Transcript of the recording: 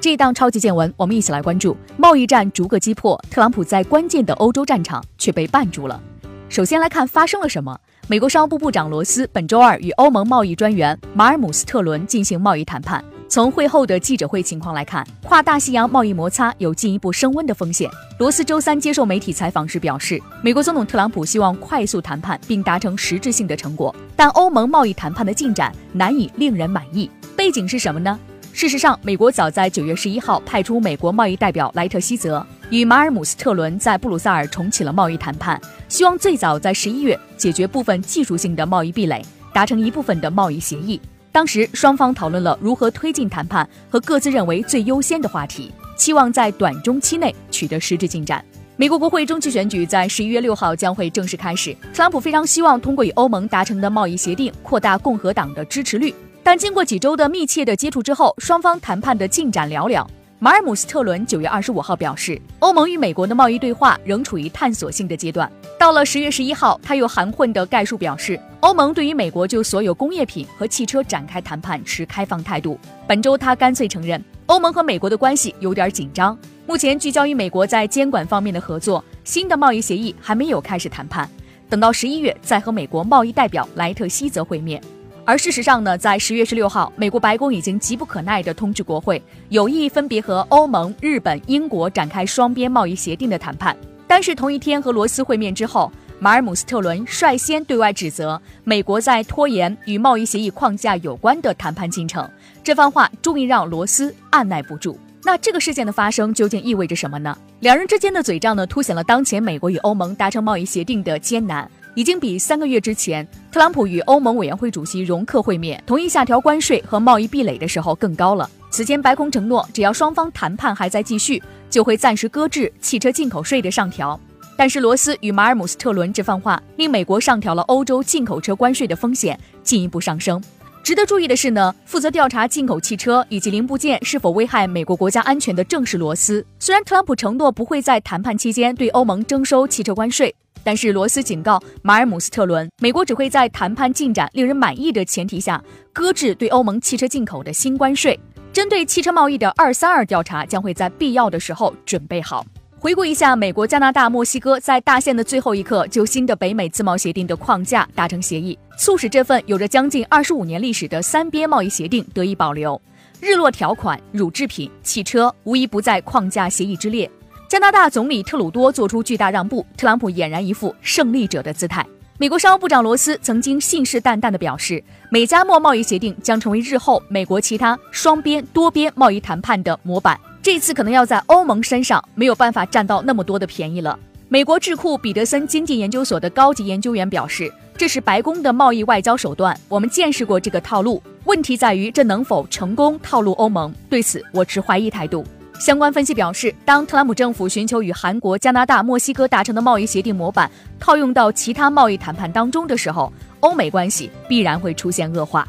这一档超级见闻，我们一起来关注贸易战逐个击破，特朗普在关键的欧洲战场却被绊住了。首先来看发生了什么。美国商务部部长罗斯本周二与欧盟贸易专员马尔姆斯特伦进行贸易谈判。从会后的记者会情况来看，跨大西洋贸易摩擦有进一步升温的风险。罗斯周三接受媒体采访时表示，美国总统特朗普希望快速谈判并达成实质性的成果，但欧盟贸易谈判的进展难以令人满意。背景是什么呢？事实上，美国早在九月十一号派出美国贸易代表莱特希泽与马尔姆斯特伦在布鲁塞尔重启了贸易谈判，希望最早在十一月解决部分技术性的贸易壁垒，达成一部分的贸易协议。当时双方讨论了如何推进谈判和各自认为最优先的话题，期望在短中期内取得实质进展。美国国会中期选举在十一月六号将会正式开始，特朗普非常希望通过与欧盟达成的贸易协定扩大共和党的支持率，但经过几周的密切的接触之后，双方谈判的进展寥寥。马尔姆斯特伦九月二十五号表示，欧盟与美国的贸易对话仍处于探索性的阶段。到了十月十一号，他又含混的概述表示，欧盟对于美国就所有工业品和汽车展开谈判持开放态度。本周他干脆承认，欧盟和美国的关系有点紧张，目前聚焦于美国在监管方面的合作，新的贸易协议还没有开始谈判，等到十一月再和美国贸易代表莱特希泽会面。而事实上呢，在十月十六号，美国白宫已经急不可耐地通知国会，有意分别和欧盟、日本、英国展开双边贸易协定的谈判。但是同一天和罗斯会面之后，马尔姆斯特伦率先对外指责美国在拖延与贸易协议框架有关的谈判进程。这番话终于让罗斯按耐不住。那这个事件的发生究竟意味着什么呢？两人之间的嘴仗呢，凸显了当前美国与欧盟达成贸易协定的艰难。已经比三个月之前特朗普与欧盟委员会主席容克会面，同意下调关税和贸易壁垒的时候更高了。此前，白宫承诺，只要双方谈判还在继续，就会暂时搁置汽车进口税的上调。但是，罗斯与马尔姆斯特伦这番话，令美国上调了欧洲进口车关税的风险进一步上升。值得注意的是呢，负责调查进口汽车以及零部件是否危害美国国家安全的正是罗斯。虽然特朗普承诺不会在谈判期间对欧盟征收汽车关税。但是罗斯警告马尔姆斯特伦，美国只会在谈判进展令人满意的前提下搁置对欧盟汽车进口的新关税。针对汽车贸易的二三二调查将会在必要的时候准备好。回顾一下，美国、加拿大、墨西哥在大限的最后一刻就新的北美自贸协定的框架达成协议，促使这份有着将近二十五年历史的三边贸易协定得以保留。日落条款、乳制品、汽车无一不在框架协议之列。加拿大总理特鲁多做出巨大让步，特朗普俨然一副胜利者的姿态。美国商务部长罗斯曾经信誓旦旦地表示，美加墨贸易协定将成为日后美国其他双边、多边贸易谈判的模板。这次可能要在欧盟身上没有办法占到那么多的便宜了。美国智库彼得森经济研究所的高级研究员表示，这是白宫的贸易外交手段，我们见识过这个套路。问题在于这能否成功套路欧盟？对此，我持怀疑态度。相关分析表示，当特朗普政府寻求与韩国、加拿大、墨西哥达成的贸易协定模板套用到其他贸易谈判当中的时候，欧美关系必然会出现恶化。